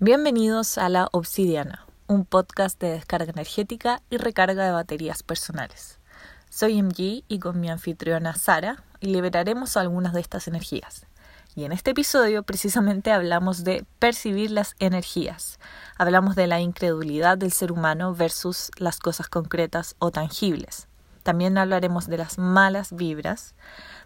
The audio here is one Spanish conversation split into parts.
Bienvenidos a La Obsidiana, un podcast de descarga energética y recarga de baterías personales. Soy MG y con mi anfitriona Sara liberaremos algunas de estas energías. Y en este episodio precisamente hablamos de percibir las energías. Hablamos de la incredulidad del ser humano versus las cosas concretas o tangibles. También hablaremos de las malas vibras,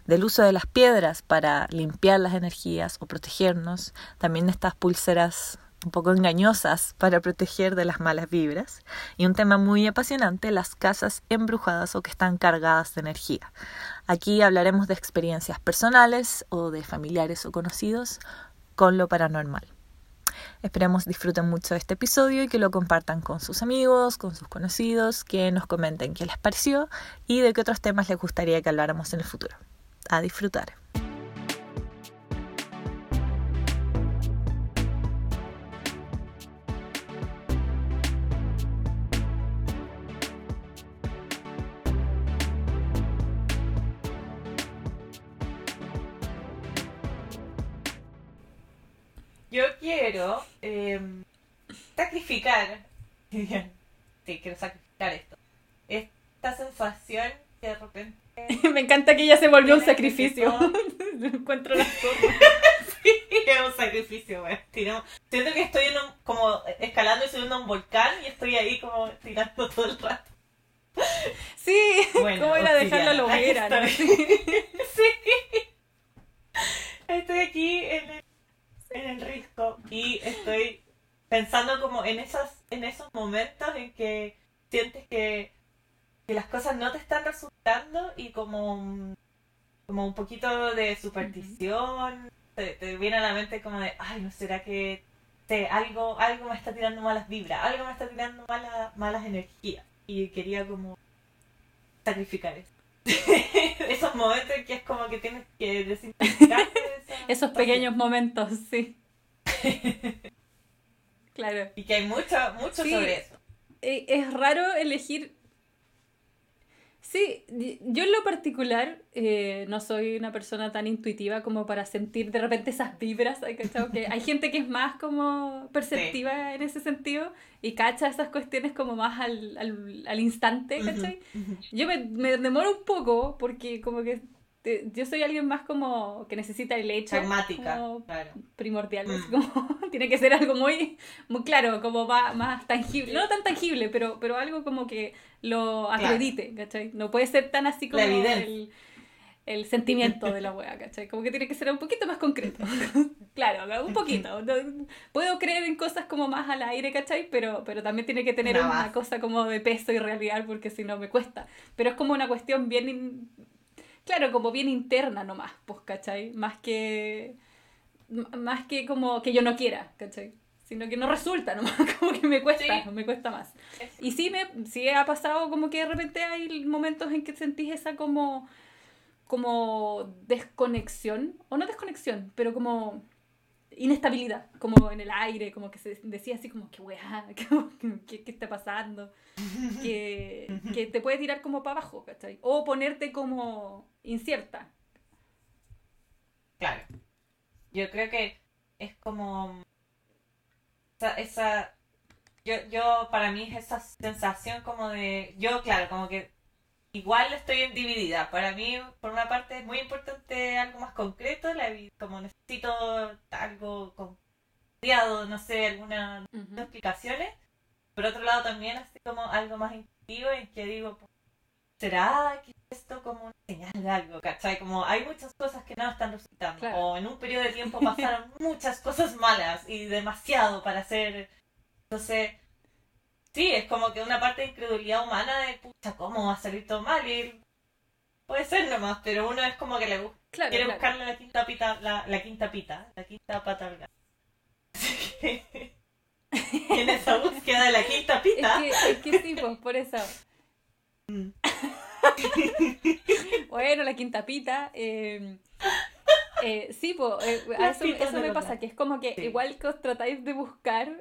del uso de las piedras para limpiar las energías o protegernos, también de estas pulseras un poco engañosas para proteger de las malas vibras. Y un tema muy apasionante, las casas embrujadas o que están cargadas de energía. Aquí hablaremos de experiencias personales o de familiares o conocidos con lo paranormal. Esperemos disfruten mucho de este episodio y que lo compartan con sus amigos, con sus conocidos, que nos comenten qué les pareció y de qué otros temas les gustaría que habláramos en el futuro. A disfrutar. Quiero em, sacrificar, sí, quiero sacrificar esto, esta sensación que de repente... Me encanta que ella se volvió un sacrificio. Encuentro las cosas. sí, es un sacrificio, güey. Siento que estoy en un, como escalando y subiendo a un volcán y estoy ahí como tirando todo el rato. Sí, bueno, ¿cómo dejarlo a la hoguera? ¿no? sí. Estoy aquí en el en el risco y estoy pensando como en esos, en esos momentos en que sientes que, las cosas no te están resultando y como, como un poquito de superstición, te, viene a la mente como de, ay, ¿no será que algo, algo me está tirando malas vibras, algo me está tirando malas, malas energías? Y quería como sacrificar eso. Esos momentos en que es como que tienes que desintoxicarte esos pequeños momentos, sí. claro. Y que hay mucho, mucho sobre eso. Eh, es raro elegir. Sí, yo en lo particular eh, no soy una persona tan intuitiva como para sentir de repente esas vibras. Que hay gente que es más como perceptiva en ese sentido y cacha esas cuestiones como más al, al, al instante, ¿cachai? Yo me, me demoro un poco porque como que yo soy alguien más como que necesita el hecho pragmática primordial mm. como, tiene que ser algo muy muy claro como va más tangible no tan tangible pero pero algo como que lo acredite ¿cachai? no puede ser tan así como el, el, sentimiento de la wea ¿cachai? como que tiene que ser un poquito más concreto claro un poquito puedo creer en cosas como más al aire ¿cachai? pero pero también tiene que tener una, cosa como de peso y realidad porque si no me cuesta pero es como una cuestión bien claro, como bien interna nomás, pues, ¿cachai? Más que, más que como que yo no quiera, ¿cachai? Sino que no resulta nomás, como que me cuesta, me cuesta más. Y sí, me, sí ha pasado como que de repente hay momentos en que sentís esa como, como desconexión, o no desconexión, pero como inestabilidad, como en el aire, como que se decía así como que weá, ¿qué, qué está pasando? Que, que, te puede tirar como para abajo, ¿cachai? O ponerte como incierta. Claro. Yo creo que es como esa, esa yo, yo para mí es esa sensación como de yo claro como que igual estoy dividida. Para mí, por una parte, es muy importante algo más concreto, la, como necesito algo confiado, no sé, algunas explicaciones. Por otro lado, también así como algo más intuitivo en que digo, ¿será que esto como una señal de algo? ¿Cachai? Como hay muchas cosas que no están resultando. O en un periodo de tiempo pasaron muchas cosas malas y demasiado para hacer... Entonces Sí, es como que una parte de incredulidad humana de, pucha, ¿cómo va a salir todo mal? Y puede ser nomás, pero uno es como que le gusta, quiere buscarle la quinta pita, la, la, quinta pita, la quinta pata en esa búsqueda de la quinta pita. Es que, sí, pues, por eso. Mm. bueno, la quinta pita. Eh, eh, sí, pues, eso, eso me pasa, que es como que igual que os tratáis de buscar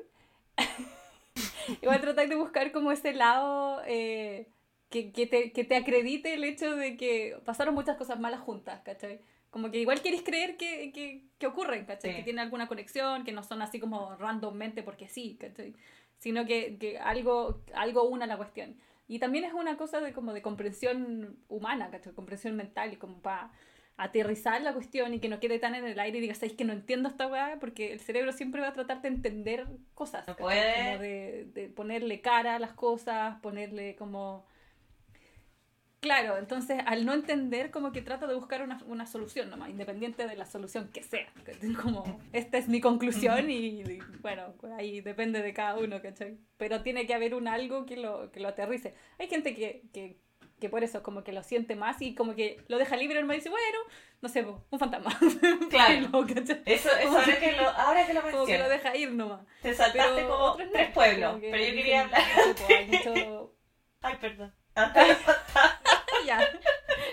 Igual tratar de buscar como ese lado eh, que, que, te, que, te, acredite el hecho de que pasaron muchas cosas malas juntas, ¿cachai? Como que igual queréis creer que, que, que ocurren, ¿cachai? Que tienen alguna conexión, que no son así como randommente porque sí, ¿cachai? Sino que, que algo, algo una la cuestión. Y también es una cosa de como de comprensión humana, ¿cachai? Comprensión mental y como para aterrizar la cuestión y que no quede tan en el aire y digas, ¿sabes que no entiendo esta weá? Porque el cerebro siempre va a tratar de entender cosas. No puede. Como de ponerle cara a las cosas, ponerle como Claro, entonces al no entender como que trata de buscar una, una solución nomás, independiente de la solución que sea. Como, esta es mi conclusión y, bueno, ahí depende de cada uno, ¿cachai? Pero tiene que haber un algo que lo, que lo aterrice. Hay gente que, que, que por eso como que lo siente más y como que lo deja libre y dice, bueno, no sé, un fantasma. Claro. eso, eso ahora, que lo, ahora que lo Como que lo deja ir nomás. Te saltaste como tres pueblos, pero yo quería hablar. Ay, perdón. ya.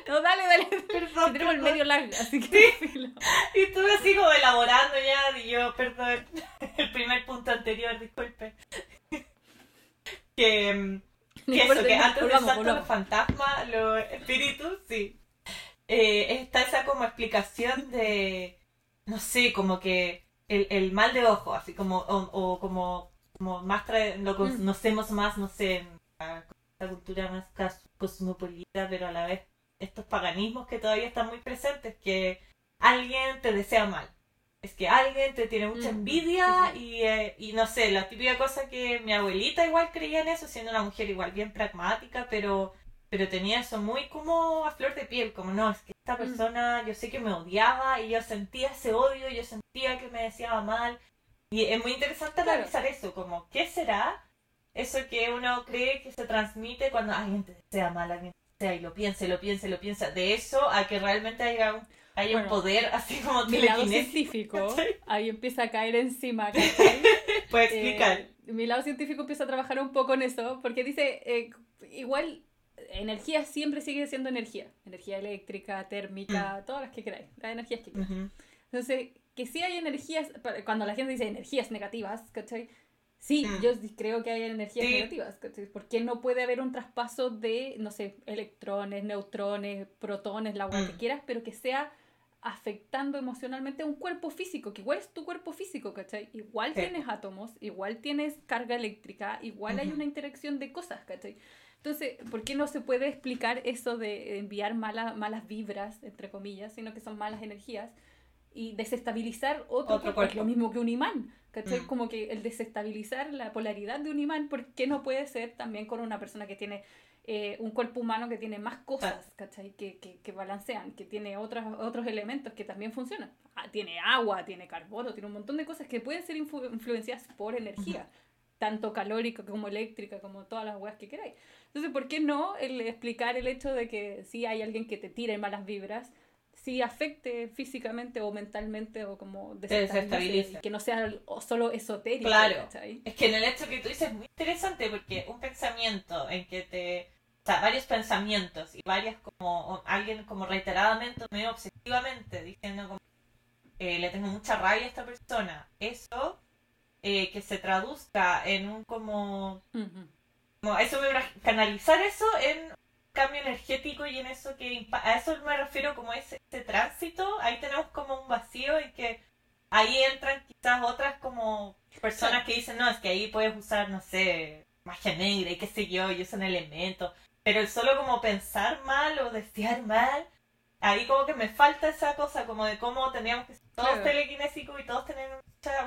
No, dale, dale. Perdón. tenemos el medio largo, así que. Sí. Y estuve así como elaborando ya, y yo, perdón. El primer punto anterior, disculpe. Que. Que eso, que antes de salto los fantasmas, los espíritus, sí. Eh, está esa como explicación de. No sé, como que. El, el mal de ojo, así como. O, o como, como más. Trae, lo mm. conocemos más, no sé la cultura más cosmopolita, pero a la vez estos paganismos que todavía están muy presentes, que alguien te desea mal. Es que alguien te tiene mucha mm, envidia Y, eh, y no sé, la típica cosa que mi abuelita igual creía en eso, siendo una mujer igual bien pragmática, pero, pero tenía eso muy como a flor de piel, como no, es que esta mm. persona yo sé que me odiaba y yo sentía ese odio, yo sentía que me deseaba mal. Y es muy interesante analizar eso, como, ¿qué será? eso que uno cree que se transmite cuando alguien te desea mal, alguien te desea y lo piensa, y lo piensa, y lo piensa, de eso a que realmente haya un, un poder así como mi lado científico ahí empieza a caer encima puedes explicar eh, mi lado científico empieza a trabajar un poco en eso porque dice eh, igual energía siempre sigue siendo energía energía eléctrica térmica mm. todas las que queráis las energías que queráis entonces que si hay energías cuando la gente dice energías negativas ¿cachai? Sí, mm. yo creo que hay energías negativas. ¿Por qué no puede haber un traspaso de, no sé, electrones, neutrones, protones, la agua que mm. quieras, pero que sea afectando emocionalmente a un cuerpo físico, que igual es tu cuerpo físico, ¿cachai? Igual tienes átomos, igual tienes carga eléctrica, igual hay una interacción de cosas, ¿cachai? Entonces, ¿por qué no se puede explicar eso de enviar malas malas vibras, entre comillas, sino que son malas energías? y desestabilizar otro, cuerpo, Es lo mismo que un imán. ¿Cachai? Mm. Como que el desestabilizar la polaridad de un imán, ¿por qué no puede ser también con una persona que tiene eh, un cuerpo humano que tiene más cosas, ¿cachai? Que, que, que balancean, que tiene otros, otros elementos que también funcionan. Ah, tiene agua, tiene carbono, tiene un montón de cosas que pueden ser influenciadas por energía. tanto calórica como eléctrica, como todas las weas que queráis. Entonces, ¿por qué no el explicar el hecho de que si hay alguien que te tire malas vibras, si afecte físicamente o mentalmente o como desestabilice, que no sea solo esotérico. Claro. Es que en el hecho que tú dices es muy interesante porque un pensamiento en que te... O sea, varios pensamientos y varias como alguien como reiteradamente, medio obsesivamente, diciendo como eh, le tengo mucha rabia a esta persona. Eso eh, que se traduzca en un como... como eso me canalizar eso en cambio energético y en eso que a eso me refiero como ese, ese tránsito, ahí tenemos como un vacío en que ahí entran quizás otras como personas que dicen, no, es que ahí puedes usar, no sé, magia negra y qué sé yo, y usan elementos, pero el solo como pensar mal o desear mal, ahí como que me falta esa cosa como de cómo teníamos que ser todos telequinésicos y todos tener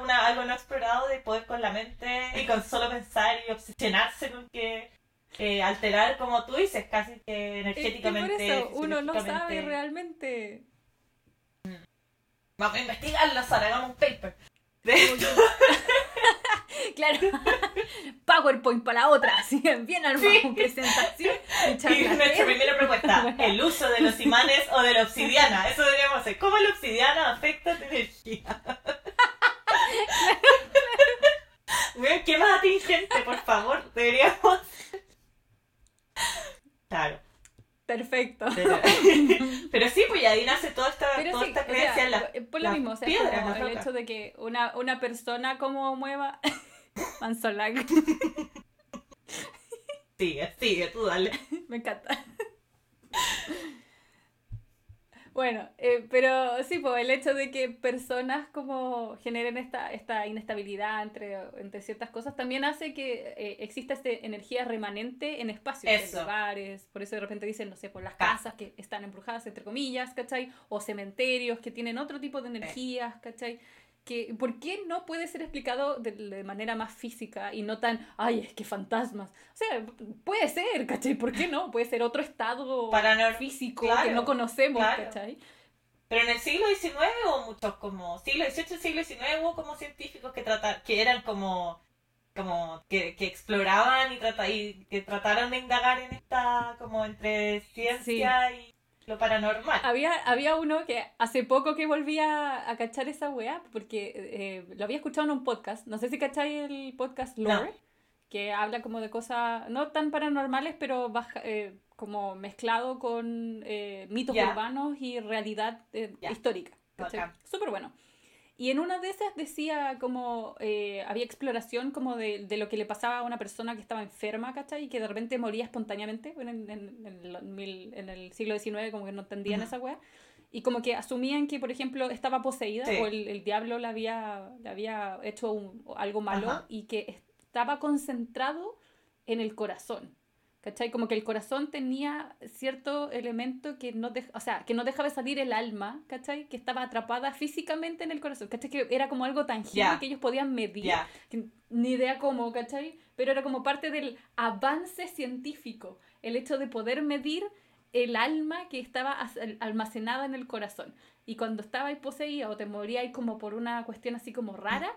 una, algo no explorado de poder con la mente y con solo pensar y obsesionarse con que eh, alterar, como tú dices, casi que energéticamente. por eso uno no sabe realmente. Vamos a investigarlo, Sara, hagamos un paper. claro. PowerPoint para la otra, así bien armado, sí. presentación. Y nuestra primera propuesta, el uso de los imanes o de la obsidiana. Eso deberíamos hacer. ¿Cómo la obsidiana afecta tu energía? ¿Qué más atingente, por favor? Deberíamos Claro. Perfecto. Pero, sí, pues ahí nace toda esta, toda esta creencia en la, por lo mismo, o sea, piedras, el hecho de que una, una persona como mueva Manzolac. sigue, sigue, tú dale. Me encanta. Bueno, eh, pero sí, pues el hecho de que personas como generen esta, esta inestabilidad entre, entre ciertas cosas también hace que eh, exista esta energía remanente en espacios, en lugares. Por eso de repente dicen, no sé, por las casas que están embrujadas, entre comillas, ¿cachai? O cementerios que tienen otro tipo de energías, ¿cachai? Que ¿por qué no puede ser explicado de, manera más física y no tan, ay, es que fantasmas? O sea, puede ser, ¿cachai? ¿Por qué no? Puede ser otro estado físico que no conocemos, ¿cachai? Pero en el siglo XIX hubo muchos como, siglo XVIII, siglo XIX hubo como científicos que tratar, que eran como, como que, que exploraban y, trata, y que trataron de indagar en esta, como entre ciencia y lo paranormal. Había, había uno que hace poco que volvía a cachar esa weá, porque eh, lo había escuchado en un podcast. No sé si cacháis el podcast Lore, que habla como de cosas no tan paranormales, pero baja, eh, como mezclado con eh, mitos urbanos y realidad histórica. Súper bueno. Y en una de esas decía como, eh, había exploración como de, de, lo que le pasaba a una persona que estaba enferma, ¿cachai? Y que de repente moría espontáneamente en, en, en, el, en el, siglo XIX, como que no entendían esa weá. Y como que asumían que, por ejemplo, estaba poseída o el, el, diablo le había, le había hecho un, algo malo y que estaba concentrado en el corazón. ¿Cachai? Como que el corazón tenía cierto elemento que no, o sea, que no dejaba salir el alma, ¿cachai? Que estaba atrapada físicamente en el corazón, ¿cachai? Que era como algo tangible que ellos podían medir, ni idea cómo, ¿cachai? Pero era como parte del avance científico, el hecho de poder medir el alma que estaba almacenada en el corazón. Y cuando estabais poseída o te moríais como por una cuestión así como rara,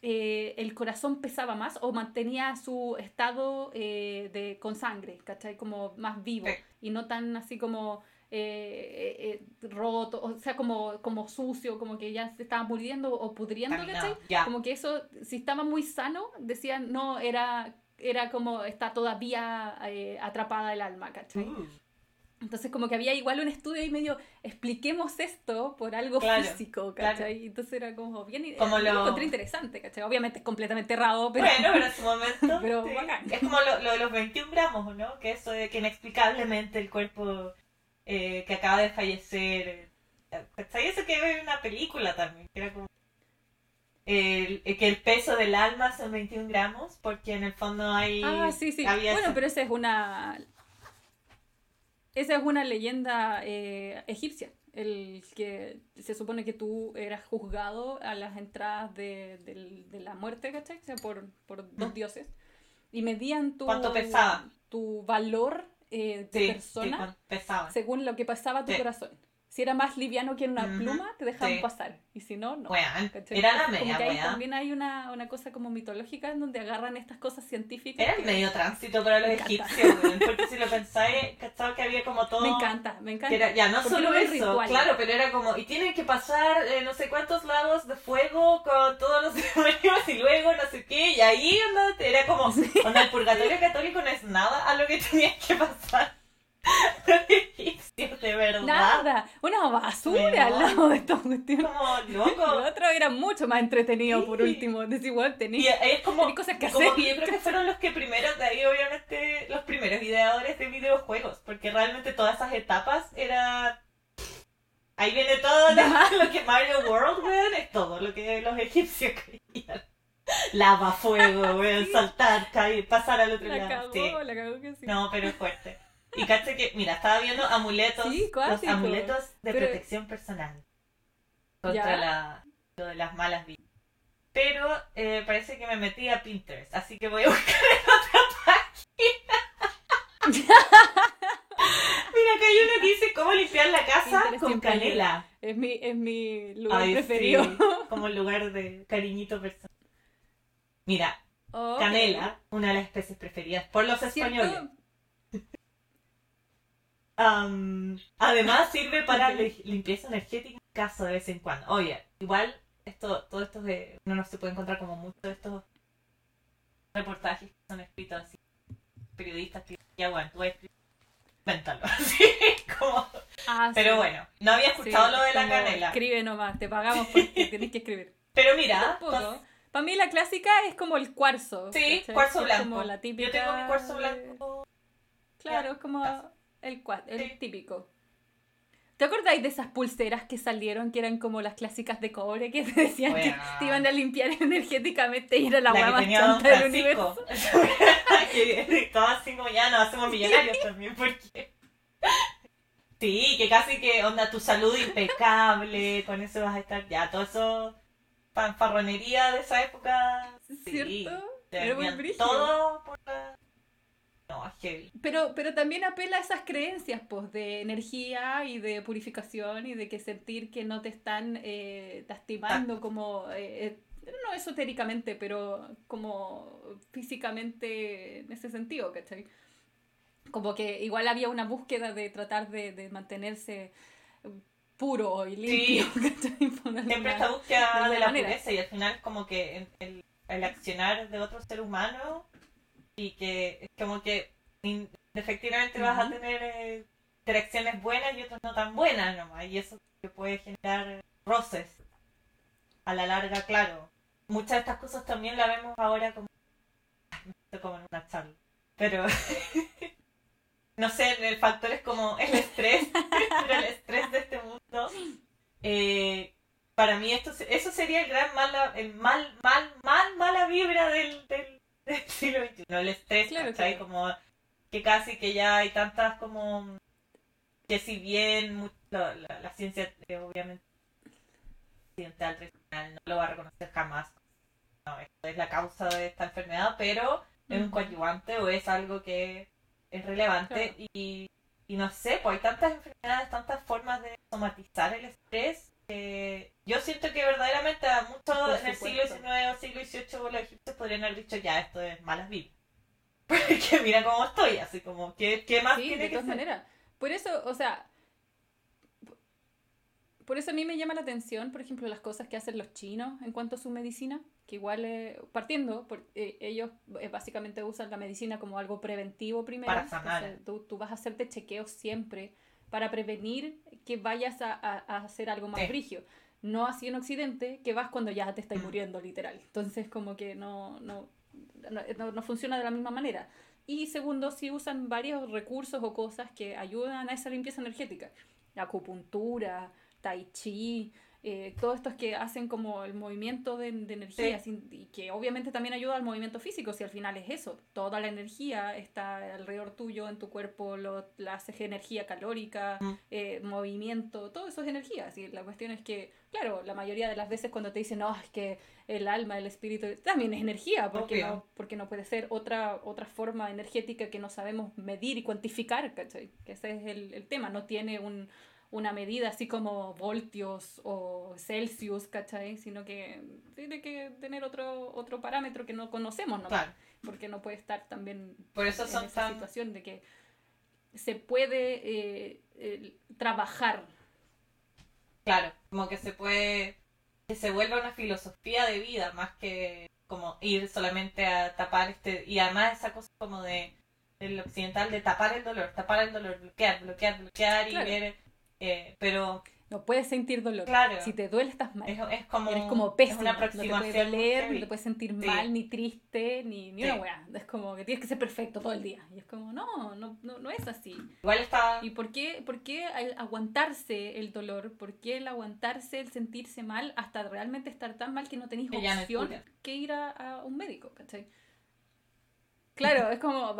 eh, el corazón pesaba más o mantenía su estado eh, de, con sangre, ¿cachai? Como más vivo y no tan así como eh, roto, o sea, como, como sucio, como que ya se estaba muriendo o pudriendo, ¿cachai? Como que eso, si estaba muy sano, decían, no, era, era como está todavía atrapada el alma, ¿cachai? Uh. Entonces como que había igual un estudio ahí medio, expliquemos esto por algo físico, ¿cachai? Entonces era como bien, como lo... encontré interesante, ¿cachai? Obviamente es completamente errado, pero... Bueno, pero en su momento... pero Es como lo, de los 21 gramos, ¿no? Que eso de que inexplicablemente el cuerpo eh, que acaba de fallecer... ¿Cachai? Eso que ve en una película también, que era como... El, que el peso del alma son 21 gramos, porque en el fondo hay... Ah, sí, sí. Bueno, pero esa es una esa es una leyenda eh, egipcia, el que se supone que tú eras juzgado a las entradas de, la muerte, ¿cachai? O sea, por, dos mm. dioses. Y medían tu, tu valor eh, de persona según lo que pasaba a tu corazón si era más liviano que una pluma, te dejaban pasar. Y si no, no. era la media, como que ahí también hay una, una, cosa como mitológica en donde agarran estas cosas científicas. Era el medio tránsito para los egipcios, porque si lo pensáis, cachado que había como todo. Me encanta, me encanta. ya, no solo eso, claro, pero era como, y tienen que pasar eh, no sé cuántos lados de fuego con todos los demonios y luego no sé qué, y ahí era como, cuando el purgatorio católico no es nada a lo que tenía que pasar. de verdad. Nada, una basura al lado de esta cuestión. Como loco. El otro era mucho más entretenido, por último. Tenía, es como, cosas que como Que yo creo que fueron los que primero, de ahí obviamente, los primeros ideadores de videojuegos. Porque realmente todas esas etapas era. Ahí viene todo lo, que Mario World, weón, es todo lo que los egipcios querían. Lava, fuego, saltar, caer, pasar al otro lado. la cagó que sí. No, pero es fuerte. Y caché que, mira, estaba viendo amuletos, los amuletos de protección personal contra la, lo de las malas vidas. Pero eh, parece que me metí a Pinterest, así que voy a buscar en otra página. Mira, acá hay uno que dice cómo limpiar la casa con canela. Es mi, es mi lugar preferido. como lugar de cariñito personal. Mira, canela, una de las especies preferidas por los españoles además sirve para limpieza energética en caso de vez en cuando. Oye, igual esto, todo esto de no, no se puede encontrar como muchos de estos reportajes que son escritos así, periodistas que ya bueno, tú invéntalo así como ah, pero bueno, no había escuchado lo de la canela. Escribe nomás, te pagamos porque tienes que escribir. Pero mira, para mí la clásica es como el cuarzo. Sí, cuarzo blanco. Como la típica Yo tengo mi cuarzo blanco. Claro, es como el, el típico. ¿Te acordáis de esas pulseras que salieron, que eran como las clásicas de cobre, que te decían que te iban a limpiar energéticamente y era la, la más chanta del universo? que todas así como ya nos hacemos millonarios también, porque... Sí, que casi que onda tu salud impecable, con eso vas a estar ya, todo eso fanfarronería de esa época. ¿Cierto? Sí, todo por la no, Pero, pero también apela a esas creencias, pues, de energía y de purificación y de que sentir que no te están eh, lastimando como, eh, eh, no esotéricamente, pero como físicamente en ese sentido, ¿cachai? Como que igual había una búsqueda de tratar de, mantenerse puro y limpio. Sí. Siempre esta búsqueda de, la pureza y al final como que el, el accionar de otro ser humano y que es como que efectivamente vas a tener eh, interacciones buenas y otras no tan buenas nomás, y eso puede generar roces a la larga, claro. Muchas de estas cosas también la vemos ahora como, como en una charla, pero no sé, el factor es como el estrés, el estrés de este mundo. Eh, para mí esto eso sería el gran mala, el mal, mal, mal, mala vibra del, del del siglo XXI, el estrés, claro, Como que casi que ya hay tantas como que si bien la, la, ciencia eh, obviamente occidental tradicional no lo va a reconocer jamás. No, esto es la causa de esta enfermedad pero es un coadyuvante o es algo que es relevante y, y no sé pues hay tantas enfermedades tantas formas de somatizar el estrés yo siento que verdaderamente a muchos en el siglo XIX o siglo XVIII los egipcios podrían haber dicho ya esto es malas vidas. Porque mira cómo estoy, así como, ¿qué, qué más sí, de todas maneras. Por eso, o sea, por eso a mí me llama la atención, por ejemplo, las cosas que hacen los chinos en cuanto a su medicina, que igual, eh, partiendo, por, eh, ellos eh, básicamente usan la medicina como algo preventivo primero. Para sanar. tú, tú, vas a hacerte chequeos siempre para prevenir que vayas a, hacer algo más brigio. No así en Occidente, que vas cuando ya te estás mm. muriendo, literal. Entonces, como que no, no, no, funciona de la misma manera. Y segundo, si usan varios recursos o cosas que ayudan a esa limpieza energética. La acupuntura, tai chi, eh, todos estos que hacen como el movimiento de, energía y que obviamente también ayuda al movimiento físico, si al final es eso, toda la energía está alrededor tuyo, en tu cuerpo, lo, la hace energía calórica, eh, movimiento, todo eso es energía. Así, la cuestión es que, claro, la mayoría de las veces cuando te dicen, no, es que el alma, el espíritu, también es energía, porque, no, porque no puede ser otra, otra forma energética que no sabemos medir y cuantificar, ¿cachai? Que ese es el, el tema, no tiene un una medida así como voltios o Celsius, ¿cachai? Sino que tiene que tener otro, otro parámetro que no conocemos, ¿no? Porque no puede estar también Por eso en esa situación de que se puede eh, trabajar. Claro, como que se puede, que se vuelva una filosofía de vida más que como ir solamente a tapar este, y además esa cosa como de el occidental de tapar el dolor, tapar el dolor, bloquear, bloquear, bloquear y ver eh, pero no puedes sentir dolor. Si te duele, estás mal. Es, como, Eres como pésimo. una no te puedes doler, no te puedes sentir mal, ni triste, ni, ni una weá. Es como que tienes que ser perfecto todo el día. Y es como, no, no, no, no es así. Igual está. ¿Y por qué, por qué aguantarse el dolor? ¿Por qué el aguantarse, el sentirse mal, hasta realmente estar tan mal que no tenéis opción que ir a, a, un médico? ¿Cachai? Claro, es como,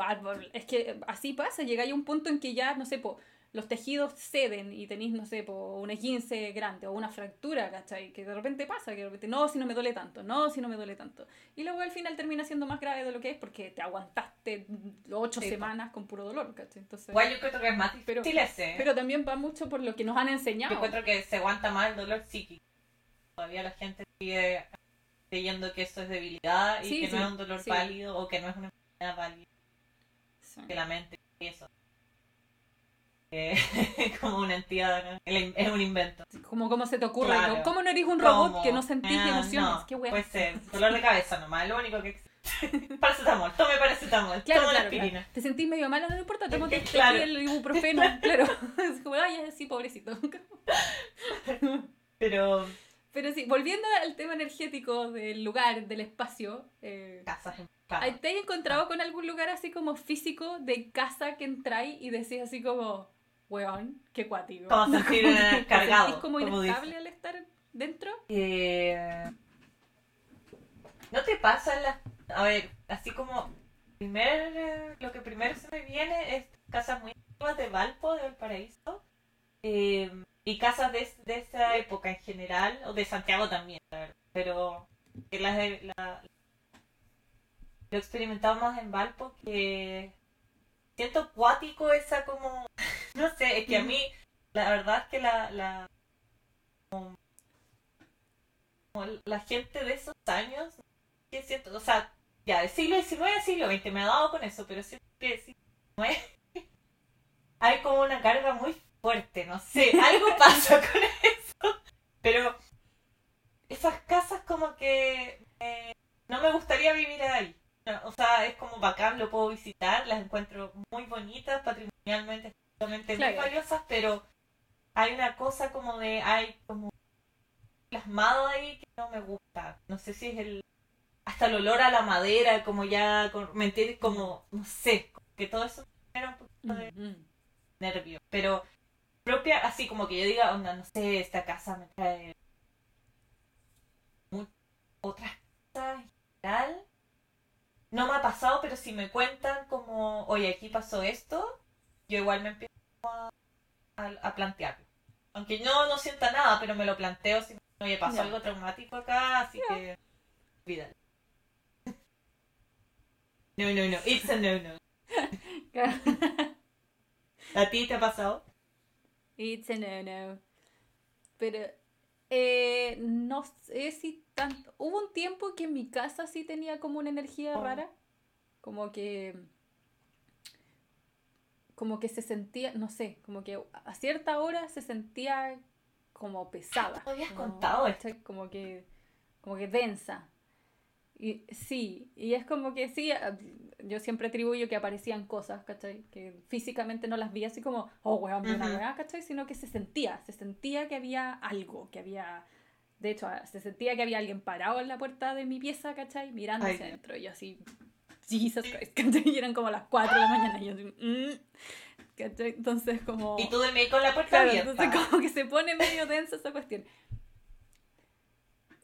es que así pasa. Llega a un punto en que ya, no sé, po, los tejidos ceden y tenéis, no sé, un esguince grande o una fractura, ¿cachai? Que de repente pasa, que de repente, no, si no me duele tanto, no, si no me duele tanto. Y luego al final termina siendo más grave de lo que es porque te aguantaste ocho semanas con puro dolor, ¿cachai? Entonces, Igual yo encuentro que es más pero, ese. Pero también va mucho por lo que nos han enseñado. Yo encuentro que se aguanta más el dolor psíquico. Todavía la gente sigue creyendo que eso es debilidad y que no es un dolor válido o que no es una enfermedad válida. Que la mente y eso. como una entidad, es un invento. Como cómo se te ocurre, ¿cómo no eres un robot que no sentís ah, emociones? No, puede ser, dolor de cabeza nomás, lo único que existe. paracetamol, tome paracetamol, claro, toma claro, aspirina. Te sentís medio mal, no importa, toma claro. el ibuprofeno, claro. Es como, ay, así, pobrecito. Pero... Pero sí, volviendo al tema energético del lugar, del espacio. Eh, Casas ¿Te has encontrado con algún lugar así como físico de casa que entráis y decís así como weón, qué cuático. Como sentir cargado. ¿Es como inestable al estar dentro? Eh, ¿No te pasa la... A ver, así como... Primer, lo que primero se me viene es casas muy antiguas de Valpo, de Valparaíso. Eh, y casas de, de, esa época en general, o de Santiago también, pero que las la, lo he experimentado más en Valpo que siento cuático esa como no sé es que a mí la verdad es que la la la gente de esos años que siento o sea ya de siglo XIX a siglo XX me ha dado con eso pero siento que XIX hay como una carga muy fuerte no sé algo pasa con eso pero esas casas como que eh, no me gustaría vivir ahí o sea, es como bacán, lo puedo visitar, las encuentro muy bonitas, patrimonialmente, muy valiosas, pero hay una cosa como de, hay como plasmado ahí que no me gusta. No sé si es el, hasta el olor a la madera, como ya, ¿me entiendes? Como, no sé, que todo eso me genera un poquito de nervio, pero propia, así como que yo diga, onda, no sé, esta casa me trae otras cosas en general no me ha pasado, pero si me cuentan como, oye, aquí pasó esto, yo igual me empiezo a, a, plantearlo. Aunque no, no sienta nada, pero me lo planteo si, oye, pasó algo traumático acá, así que, olvídalo. No, no, no, it's a no, no. ¿A ti te ha pasado? It's a no, no. Pero eh, no sé si tanto. Hubo un tiempo que en mi casa sí tenía como una energía oh. rara. Como que. Como que se sentía, no sé, como que a cierta hora se sentía como pesada. ¿No habías contado esto? Como que, como que densa. Y, sí, y es como que sí, yo siempre atribuyo que aparecían cosas, ¿cachai? Que físicamente no las vi así como, oh, weón, una weá, ¿cachai? Sino que se sentía, se sentía que había algo, que había... De hecho, se sentía que había alguien parado en la puerta de mi pieza, ¿cachai? Mirando hacia adentro. Y yo así, Jesus Christ, ¿cachai? Y eran como las 4 de la mañana. Y yo así, mm", ¿cachai? Entonces como... Y tú dormí con la puerta abierta. Entonces como que se pone medio densa esa cuestión.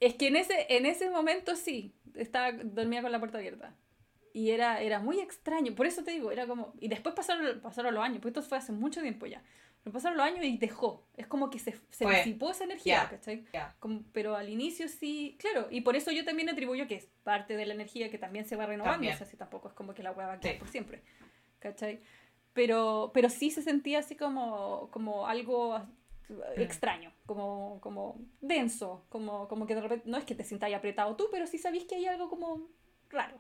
Es que en ese, en ese momento sí, estaba, dormía con la puerta abierta. Y era, era muy extraño, por eso te digo, era como... Y después pasaron, pasaron los años, pues esto fue hace mucho tiempo ya. Pero pasaron los años y dejó. Es como que se, se disipó esa energía, ¿cachai? pero al inicio sí, claro, y por eso yo también atribuyo que es parte de la energía que también se va renovando, o sea, si tampoco es como que la hueá va a quedar por siempre, ¿cachai? Pero, pero sí se sentía así como, como algo Mm. extraño, como, como denso, como, como que de repente, no es que te sientas apretado tú, pero sí sabéis que hay algo como raro.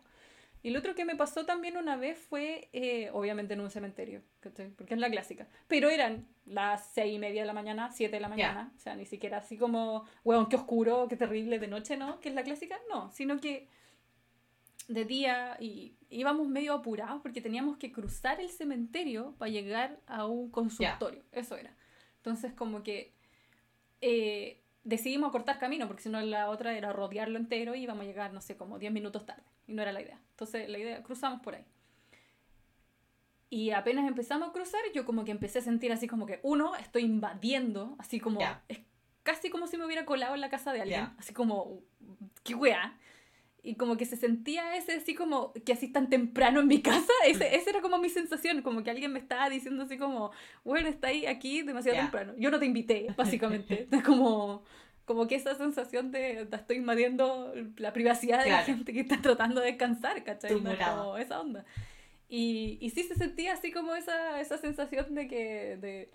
Y lo otro que me pasó también una vez fue, eh, obviamente en un cementerio, porque es la clásica, pero eran las seis y media de la mañana, siete de la mañana, o sea, ni siquiera así como, weón, qué oscuro, qué terrible de noche, ¿no? Que es la clásica, no, sino que de día y íbamos medio apurados porque teníamos que cruzar el cementerio para llegar a un consultorio, eso era. Entonces como que eh, decidimos cortar camino, porque si no la otra era rodearlo entero y íbamos a llegar, no sé, como 10 minutos tarde. Y no era la idea. Entonces la idea, cruzamos por ahí. Y apenas empezamos a cruzar, yo como que empecé a sentir así como que, uno, estoy invadiendo, así como, es casi como si me hubiera colado en la casa de alguien, así como, qué wea y como que se sentía ese así como que así tan temprano en mi casa, ese, esa era como mi sensación, como que alguien me estaba diciendo así como, bueno, está ahí aquí demasiado temprano, yo no te invité, básicamente, como, como que esa sensación de, estoy invadiendo la privacidad de la gente que está tratando de descansar, ¿cachai? como esa onda. Y, y sí se sentía así como esa, esa sensación de que... De,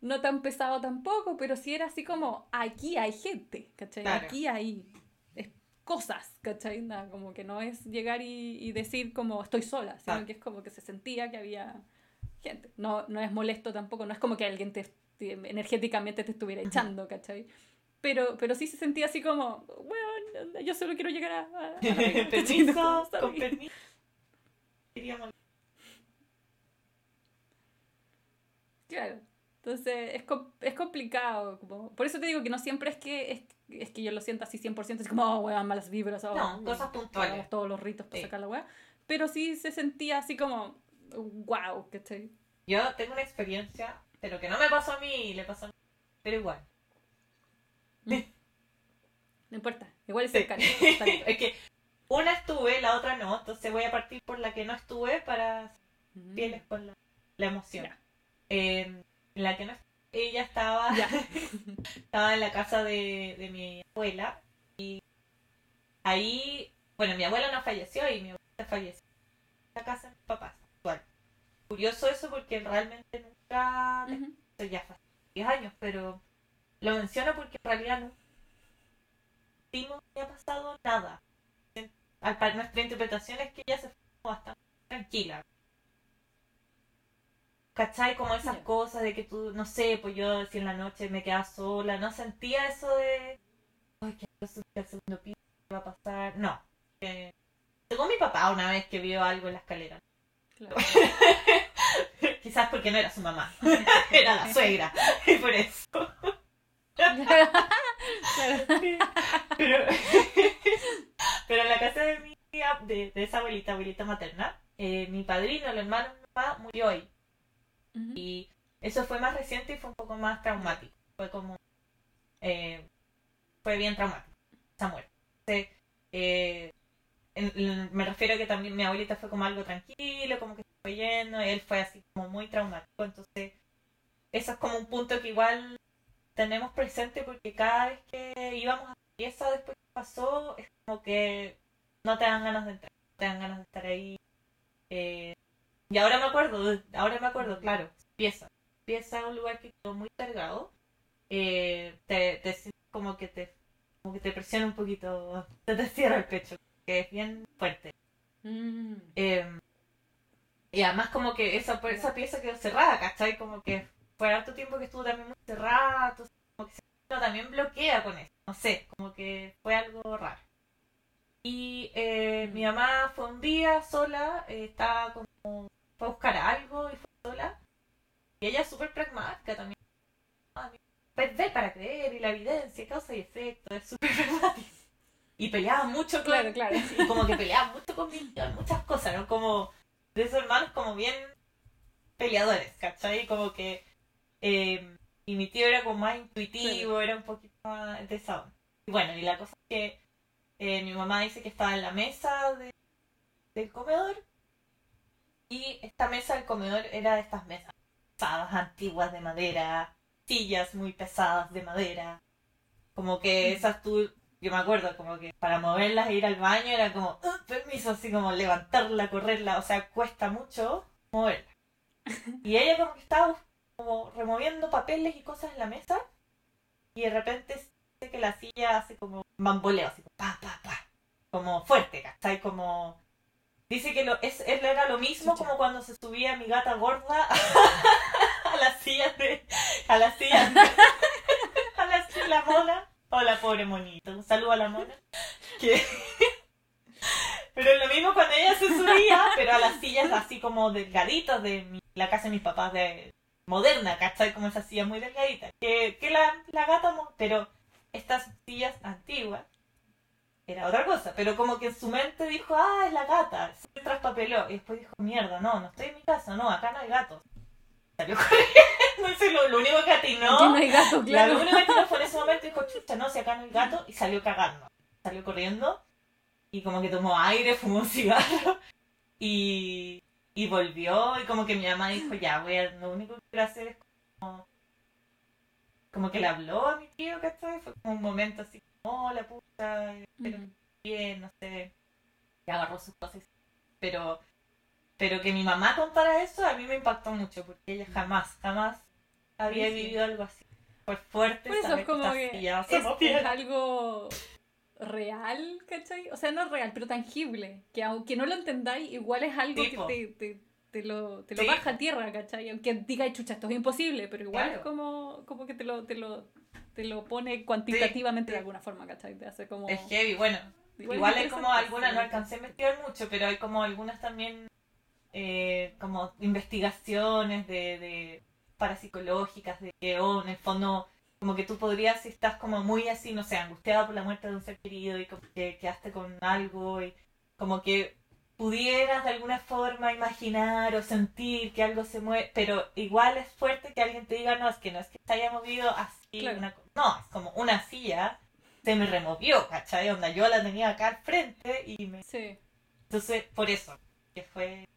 no tan pesado tampoco, pero sí era así como, aquí hay gente, ¿cachai? Aquí hay cosas, ¿cachai? como que no es llegar y, decir como estoy sola, sino que es como que se sentía que había gente. No, no es molesto tampoco, no es como que alguien te, energéticamente te estuviera echando, ¿cachai? Pero, pero sí se sentía así como, bueno, yo solo quiero llegar a... a, permiso, con permiso. Claro. Entonces es, es complicado. Como, por eso te digo que no siempre es que, es, es que yo lo siento así 100%, es como, oh, weón, malas vibras. Oh, no, cosas puntuales. todos los ritos para sacar la weá. Pero sí se sentía así como, wow, ¿cachai? Yo tengo una experiencia pero que no me pasó a mí, le pasó a mí. Pero igual. Mm. No importa, igual es cercano. es que una estuve, la otra no, entonces voy a partir por la que no estuve para fieles con la, emoción. Eh, la que no ella estaba, estaba en la casa de, de mi abuela y ahí, bueno, mi abuela no falleció y mi abuela falleció en la casa de mis papás. Curioso eso porque realmente nunca, ya hace 10 años, pero lo menciono porque en realidad no no ha pasado nada. nuestra interpretación es que ella se fue bastante tranquila. ¿Cachai? Como esas cosas de que tú, no sé, pues yo si en la noche me quedaba sola, no sentía eso de, ay, que el segundo piso va a pasar. No. Eh, según mi papá una vez que vio algo en la escalera. Quizás porque no era su mamá, era la suegra, y por eso. pero, pero en la casa de mi de, de esa abuelita, abuelita materna, eh, mi padrino, el hermano de mi mamá, murió Y eso fue más reciente y fue un poco más traumático. Fue como. Eh, fue bien traumático, esa muerte. Eh, me refiero a que también mi abuelita fue como algo tranquilo, como que se fue yendo, él fue así como muy traumático. Entonces, eso es como un punto que igual tenemos presente porque cada vez que íbamos a pieza después que pasó, es como que no te dan ganas de entrar, no te dan ganas de estar ahí. Eh, y ahora me acuerdo, ahora me acuerdo, claro, pieza. Pieza un lugar que quedó muy cargado. Eh, te, te como que te como que te presiona un poquito, te, te cierra el pecho, que es bien fuerte. Mm. Em, y además como que esa, esa pieza quedó cerrada, ¿cachai? Como que fue harto tiempo que estuvo también muy cerrado, como que se también bloquea con eso, no sé, como que fue algo raro. Y eh, mi mamá fue un día sola, eh, estaba como, fue a buscar algo y fue sola. Y ella es súper pragmática también. Ver para creer y la evidencia, causa y efecto, es súper pragmática. Y peleaba mucho, claro, claro. Y como que peleaba mucho en muchas cosas, ¿no? Como de esos hermanos como bien peleadores, ¿cachai? Como que eh, y mi tío era como más intuitivo, era un poquito más de Y bueno, y la cosa es que eh, mi mamá dice que estaba en la mesa del comedor y esta mesa del comedor era de estas mesas pesadas, antiguas de madera, sillas muy pesadas de madera. Como que mm. esas tú, yo me acuerdo, como que para moverlas e ir al baño era como, uh, permiso, así como levantarla, correrla, o sea, cuesta mucho moverla. Y ella como que estaba como removiendo papeles y cosas en la mesa y de repente que la silla hace como bamboleo, así como pa, pa, pa, como fuerte, ¿cachai? Como... Dice que lo, es, él era lo mismo como cuando se subía mi gata gorda a la silla de... a la silla de, a la, la mona. Hola, pobre monito. Un saludo a la. Que... Pero es lo mismo cuando ella se subía, pero a las sillas así como delgaditas de la casa de mis papás de, moderna, ¿cachai? Como esa silla muy delgadita. Que, que la, la gata, pero estas sillas antiguas era otra cosa, pero como que en su mente dijo, ah, es la gata, se traspapeló, y después dijo, mierda, no, no estoy en mi casa, no, acá no hay gatos. Salió corriendo, lo, lo único que atinó, no hay gato, claro. lo único que atinó fue en ese momento, dijo, chucha, no, si acá no hay gato, y salió cagando, salió corriendo, y como que tomó aire, fumó un cigarro, y, y volvió y como que mi mamá dijo, ya, voy a, lo único que quiero hacer es como... Como que le habló a mi tío, ¿cachai? Fue como un momento así, oh, la puta, pero bien, no sé. Y agarró sus cosas. Pero, pero que mi mamá contara eso a mí me impactó mucho, porque ella jamás, jamás había vivido algo así. Fue fuerte. Por eso es como que es algo real, ¿cachai? O sea, no real, pero tangible. Que aunque no lo entendáis, igual es algo que te, te, lo, te lo baja a tierra, ¿cachai? Aunque diga, chucha, esto es imposible, pero igual es como, como que te lo, te lo, te lo pone cuantitativamente de alguna forma, ¿cachai? Te hace como... Es heavy, bueno. Igual, hay como algunas, no alcancé a investigar mucho, pero hay como algunas también eh, como investigaciones de, de parapsicológicas, de que, oh, en el fondo como que tú podrías, si estás como muy así, no sé, angustiada por la muerte de un ser querido y como que quedaste con algo y como que pudieras de alguna forma imaginar o sentir que algo se mueve, pero igual es fuerte que alguien te diga, no, es que no es que se haya movido así, no, es como una silla se me removió, ¿cachai? Onda, yo la tenía acá al frente y me... Sí. Entonces, por eso, que fue...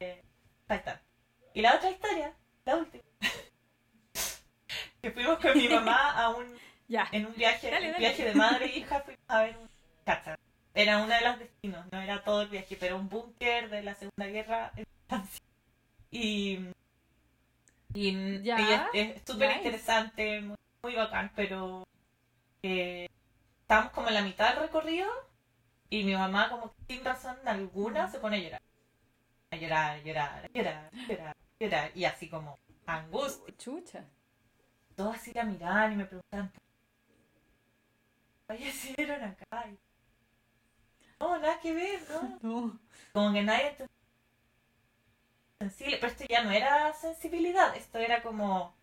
Eh, y la otra historia, la última, que fuimos con mi mamá a un... Ya. En un viaje, viaje de madre e hija, fuimos a ver un... ¿cachai? Era uno de los destinos, no era todo el viaje, pero un búnker de la Segunda Guerra en Francia. Y, y, es súper interesante, muy, muy, bacán, pero eh, estábamos como en la mitad del recorrido y mi mamá como sin razón alguna se pone a llorar. A llorar, a llorar, a llorar, a llorar, a llorar. Y así como angustia. Chucha. Todos así a mirar y me preguntan, fallecieron acá. No, nada que ver, ¿no? Como que nadie sensible, pero esto ya no era sensibilidad, esto era como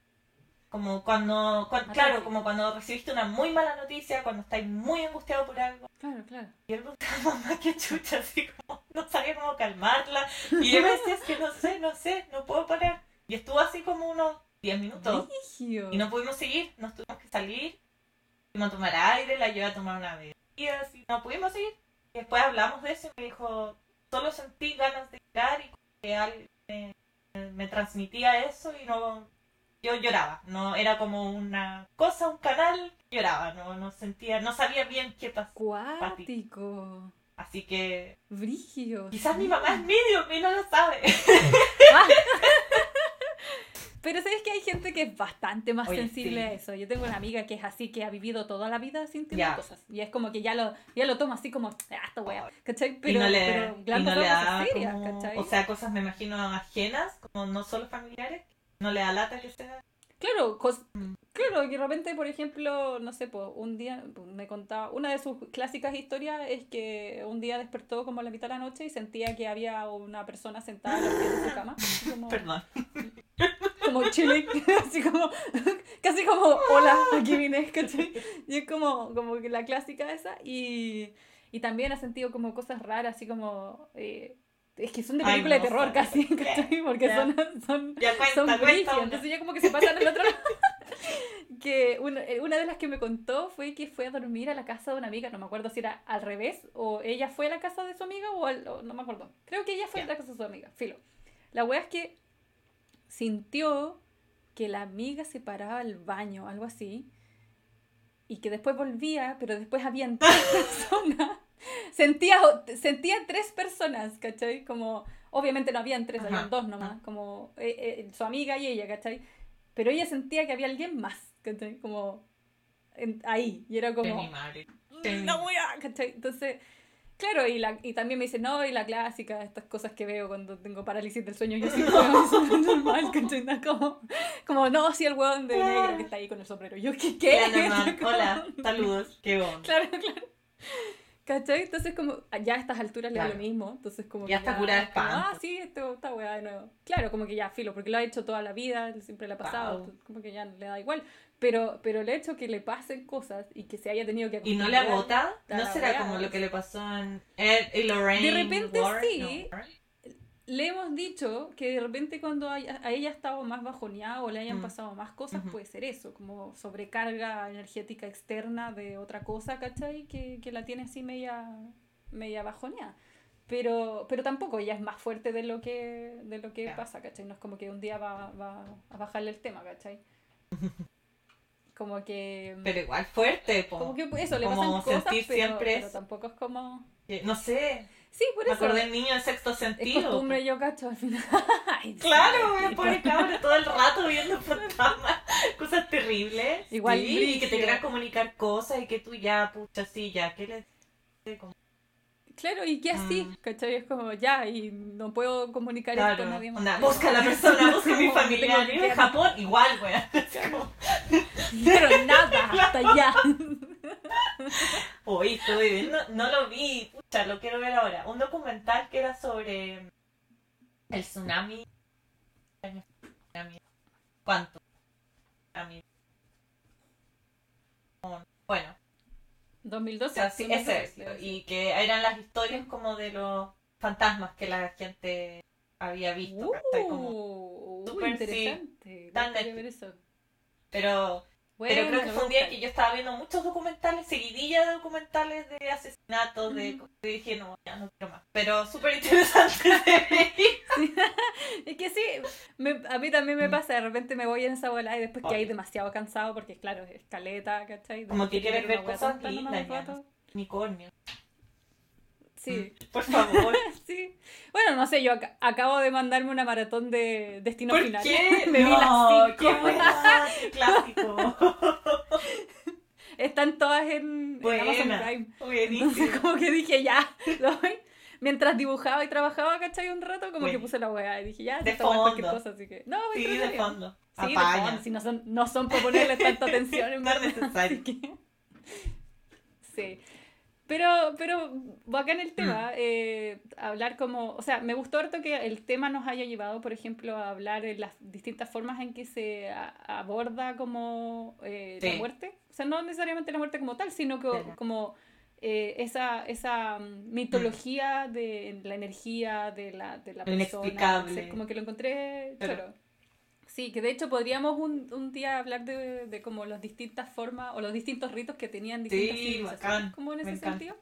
como cuando, claro, como cuando recibiste una muy mala noticia, cuando estáis muy angustiado por algo. Claro, claro. Y él preguntaba, mamá, qué chucha, así como, no sabía cómo calmarla. Y yo me decía, es que no sé, no sé, no puedo parar. Y estuvo así como unos 10 minutos. Y no pudimos seguir, nos tuvimos que salir. Fuimos a tomar aire, la llevé a tomar una bebida, así, no pudimos seguir. Después hablamos de eso y me dijo, solo sentí ganas de llorar y que alguien me, transmitía eso y no yo lloraba, no era como una cosa, un canal, lloraba, no, no sentía, no sabía bien qué pasó. Cuático. Así que. Brigio. Quizás mi mamá es medio y no lo sabe. Ah. Pero sabes que hay gente que es bastante más sensible a eso. Yo tengo una amiga que es así, que ha vivido toda la vida sintiendo cosas. Y es como que ya lo, ya lo toma así como, ah, esta wea, ¿cachai? Pero, y no le, pero y no le da O sea, cosas me imagino ajenas, como no solo familiares, no le da lata que sea. Claro, mm. claro, y de repente, por ejemplo, no sé, pues un día me contaba, una de sus clásicas historias es que un día despertó como a la mitad de la noche y sentía que había una persona sentada en los pies de su cama. Como, Perdón. Como chile, así como, casi como, hola, aquí vine, ¿cachai? Y es como, como la clásica esa, y, y también ha sentido como cosas raras, así como... Eh, es que son de película de terror casi, ¿cachai? Porque son, son, ya cuenta, son entonces ya como que se pasan al otro lado. que una, eh, una, de las que me contó fue que fue a dormir a la casa de una amiga, no me acuerdo si era al revés, o ella fue a la casa de su amiga, o, no me acuerdo. Creo que ella fue a la casa de su amiga, filo. La wea es que sintió que la amiga se paraba al baño, algo así, y que después volvía, pero después habían tres personas sentía, sentía tres personas, ¿cachai? Como, obviamente no habían tres, habían dos nomás, como eh, eh, su amiga y ella, ¿cachai? Pero ella sentía que había alguien más, ¿cachai? Como ahí, y era como... Mi madre. No voy a, ¿cachai? Entonces... Claro, y, la, y también me dice, no, y la clásica, estas cosas que veo cuando tengo parálisis del sueño, yo que es normal, ¿cachai? Como, como, no, sí, el hueón de negro que está ahí con el sombrero. Yo, ¿qué? qué? Hola, saludos, qué bon. Claro, claro. ¿Cachai? Entonces, como ya a estas alturas le da lo mismo. Entonces, como. Ya está curada Ah, sí, esto está weá de nuevo. Claro, como que ya filo, porque lo ha hecho toda la vida, siempre le ha pasado, como que ya le da igual. Pero, pero el hecho que le pasen cosas y que se haya tenido que. ¿Y no le agota? ¿No será como lo que le pasó en Ed y Lorraine? De repente sí le hemos dicho que de repente cuando a ella estado más bajoneada o le hayan mm. pasado más cosas, puede ser eso, como sobrecarga energética externa de otra cosa, ¿cachai? Que, que la tiene así media, media bajoneada. Pero, pero tampoco ella es más fuerte de lo que, de lo que pasa, ¿cachai? No es como que un día va, va a bajarle el tema, ¿cachai? Como que... Pero igual fuerte, Como que eso, le pasan cosas, pero, siempre pero tampoco es como... No sé, Sí, por eso. Me acordé del niño de sexto sentido. Es costumbre, yo cacho al final. claro, me pone cabra todo el rato viendo fantasmas, cosas terribles. Igual. y que te quieran comunicar cosas y que tú ya, pucha, sí, ya, ¿qué le Claro, y qué así, mm. ¿cachai? Es como ya, y no puedo comunicar esto con nadie más. busca a la persona, busca a mi familia. en Japón, igual, güey. Pero nada, hasta allá. Uy, estoy viendo, no lo vi, pucha, lo quiero ver ahora. Un documental que era sobre el tsunami. ¿Cuánto? Bueno. 2012. sí, ese Y que eran las historias como de los fantasmas que la gente había visto. Uh, súper interesante. Pero pero creo que fue un día que yo estaba viendo muchos documentales, seguidilla de documentales de asesinatos, de... dije, no, ya no quiero más. Pero súper interesante. es que sí, a mí también me mm. pasa, de repente me voy en esa bola y después que hay demasiado cansado porque, claro, es escaleta, ¿cachai? Como que quieres ver cosas lindas, unicornio. Sí. Mm, por favor. sí. Bueno, no sé, yo acabo de mandarme una maratón de Destino ¿Por Final. ¿Qué? Me no, Qué, buena, clásico. Están todas en, Amazon Prime. Entonces como que dije, ya, lo voy. Mientras dibujaba y trabajaba, ¿cachai? Un rato, como que puse la weá y dije, ya, de fondo. cualquier cosa, así que... No, sí, de fondo. Sí, de fondo, si no son, no son para ponerle tanta atención en no es necesario. Sí. Pero, pero en el tema, mm. eh, hablar como, o sea, me gustó harto que el tema nos haya llevado, por ejemplo, a hablar de las distintas formas en que se aborda como eh, la muerte. O sea, no necesariamente la muerte como tal, sino que, como eh, esa, esa mm, mitología de la energía de la, de la persona. Inexplicable. como que lo encontré claro. Sí, que de hecho podríamos un, un día hablar de, de como las distintas formas o los distintos ritos que tenían distintas sí, como en ese sentido.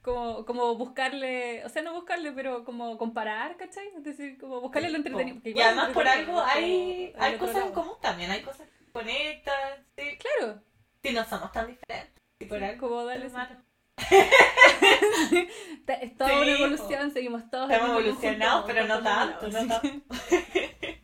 Como, como buscarle, o sea, no buscarle, pero como comparar, ¿cachai? Es decir, como buscarle lo entretenido. Y además por algo hay, hay cosas en común también, hay cosas que conectan. Sí. Claro. Si no somos tan diferentes. Por algo. Como darle es toda una evolución, seguimos todos. Hemos evolucionado, pero no tanto, no tanto.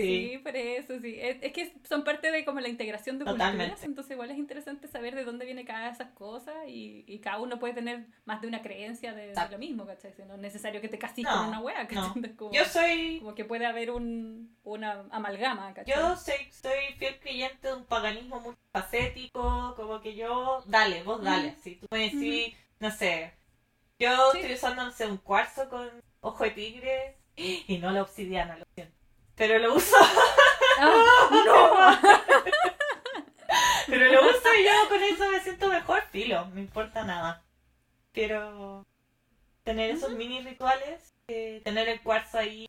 Sí. por eso, sí. Es, que son parte de como la integración de culturas, entonces igual es interesante saber de dónde viene cada de esas cosas y, y cada uno puede tener más de una creencia de, lo mismo, ¿cachai? No es necesario que te cases con una wea, ¿cachai? Yo soy... Como que puede haber un, una amalgama, ¿cachai? Yo soy, soy fiel creyente de un paganismo muy facético, como que yo, dale, vos dale, si tú me decís, no sé, yo estoy usando, no sé, un cuarzo con ojo de tigre y no la obsidiana, pero lo uso. Ah, pero lo uso y yo con eso me siento mejor, filo, no importa nada. Quiero tener esos mini rituales, eh, tener el cuarzo ahí.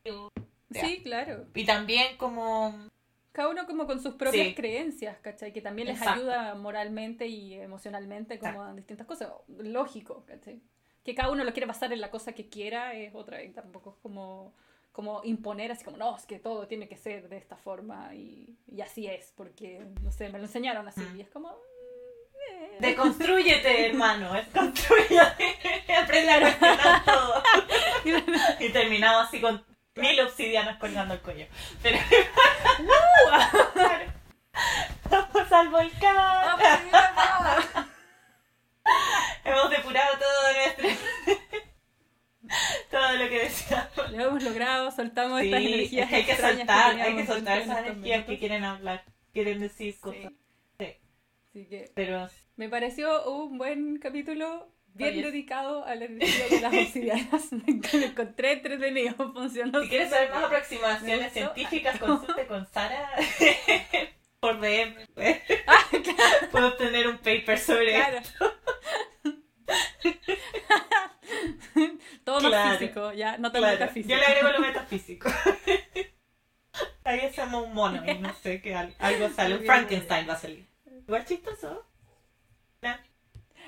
sí, claro. Y también como... Cada uno como con sus propias creencias, ¿cachai? Que también les ayuda moralmente y emocionalmente como a distintas cosas. Lógico, ¿cachai? Que cada uno lo quiere pasar en la cosa que quiera es otra, y tampoco es como como imponer así como, no, es que todo tiene que ser de esta forma y, y así es, porque, no sé, me lo enseñaron así mm. y es como... Eh". Deconstrúyete, hermano, construyete, aprende a cuestionar todo. y terminado así con mil obsidianas colgando el cuello. Pero... ¡Vamos al volcán! Hemos depurado todo nuestro... todo lo que decíamos. Lo hemos logrado, soltamos estas energías. hay que soltar, hay que soltar esas energías que quieren hablar, quieren decir cosas. Sí. Así que Pero... me pareció un buen capítulo bien dedicado a la energía de las obsidianas. me encontré entretenido, funcionó. Si quieres saber más aproximaciones científicas, consulte con Sara por DM. Ah, Puedo obtener un paper sobre claro. esto. Más físico, ya, no te claro. metafísico. Yo le agrego lo metafísico. Ahí hacemos un mono y no sé qué algo sale. Un Frankenstein va a salir. Igual chistoso.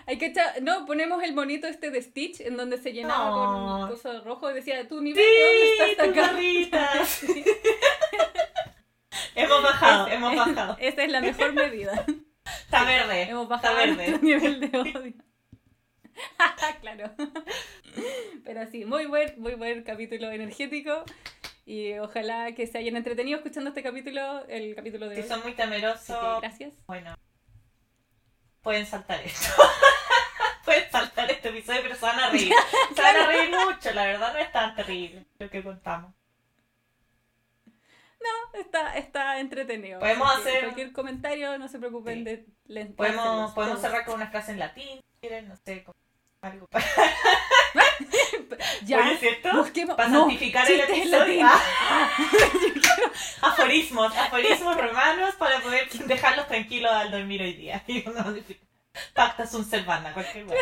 Hay que echar, no, ponemos el monito este de Stitch en donde se llenaba con cosas rojo y decía, tu nivel sí, ¿dónde está esta hemos bajado, hemos bajado. Esta es la mejor medida. Está verde. Hemos bajado está verde. nivel de odio. claro. Pero sí, muy buen, muy buen capítulo energético. Y ojalá que se hayan entretenido escuchando este capítulo, el capítulo de Si son muy temerosos, gracias. Bueno, pueden saltar esto. pueden saltar este episodio, pero se van a reír. Se van a reír mucho, la verdad no es tan terrible lo que contamos. No, está, está entretenido. Podemos hacer. Cualquier comentario, no se preocupen de Podemos, podemos cerrar con una frase en latín, no sé, algo para. ya, ¿cierto? Busquemos... Para santificar el episodio. Ah. aforismos, aforismos romanos para poder dejarlos tranquilos al dormir hoy día. Pacta un servana, cualquier cosa.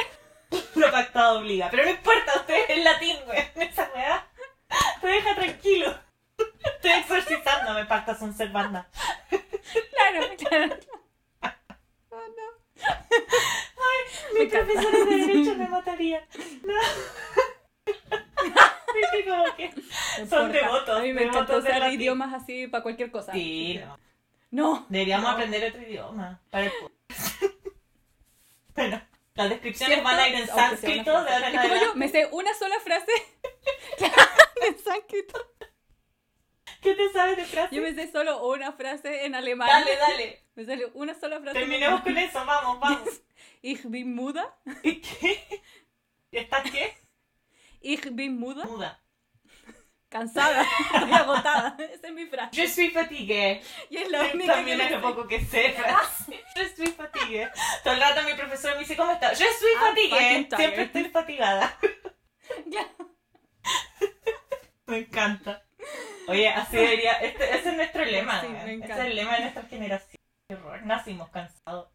Lo pactado obliga. Pero no importa, usted es latín, güey. Esa weá te deja tranquilo. Estoy exorcizando, me pactas un ser banda. Claro, claro. Oh, no. Ay, mi profesor de Derecho me mataría. No. Como que son devotos. A mí me encanta usar idiomas así para cualquier cosa. Sí, no. No. Deberíamos aprender otro idioma para el Bueno, las descripciones van a ir en sánscrito de ahora en adelante. yo me sé una sola frase en sánscrito. ¿Qué te sabes de frase? Yo me sé solo una frase en alemán. Dale, dale. Me sale una sola frase. Terminemos con eso, vamos, vamos. Ich bin muda. ¿Y qué? ¿Y estás qué? Ich bin muda. Muda. Cansada, estoy agotada. Esa es mi frase. Je suis fatiguée. Y es la única También lo poco que sé. Je suis fatiguée. Todo el rato mi profesor me dice, ¿cómo estás? Je suis fatiguée. Siempre estoy fatigada. me encanta. Oye, así debería. Este, ese es nuestro lema. Sí, me ese es el lema de nuestra generación. Qué horror. Nacimos cansados.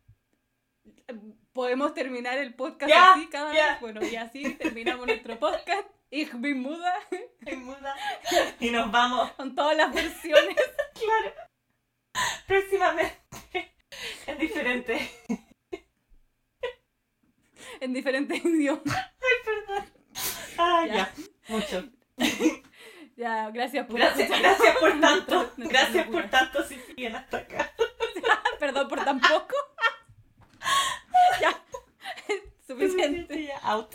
Podemos terminar el podcast así cada vez. Bueno, y así terminamos nuestro podcast. Ich bin muda. muda. Y nos vamos. Con todas las versiones. claro. Próximamente. En diferente. En diferentes idiomas. Ay, perdón. Ah, ya. Mucho. Ya, gracias por Gracias, gracias por tanto. Gracias por tanto si siguen hasta acá. Perdón por tan poco. ya. Suficiente. Ya, out.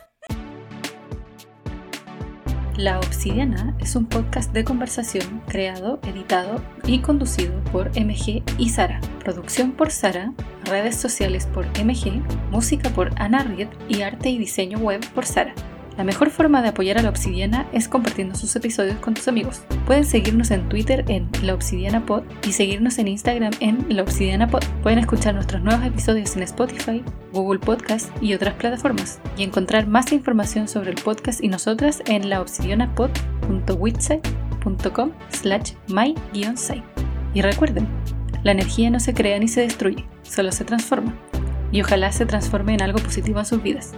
La Obsidiana es un podcast de conversación creado, editado y conducido por MG y Sara. Producción por Sara, redes sociales por MG, música por Ana Riet y arte y diseño web por Sara. La mejor forma de apoyar a la Obsidiana es compartiendo sus episodios con tus amigos. Pueden seguirnos en Twitter en La Obsidiana Pod y seguirnos en Instagram en La Obsidiana Pod. Pueden escuchar nuestros nuevos episodios en Spotify, Google Podcast y otras plataformas y encontrar más información sobre el podcast y nosotras en laobsidianapod.witsite.com slash my-site. Y recuerden, la energía no se crea ni se destruye, solo se transforma. Y ojalá se transforme en algo positivo en sus vidas.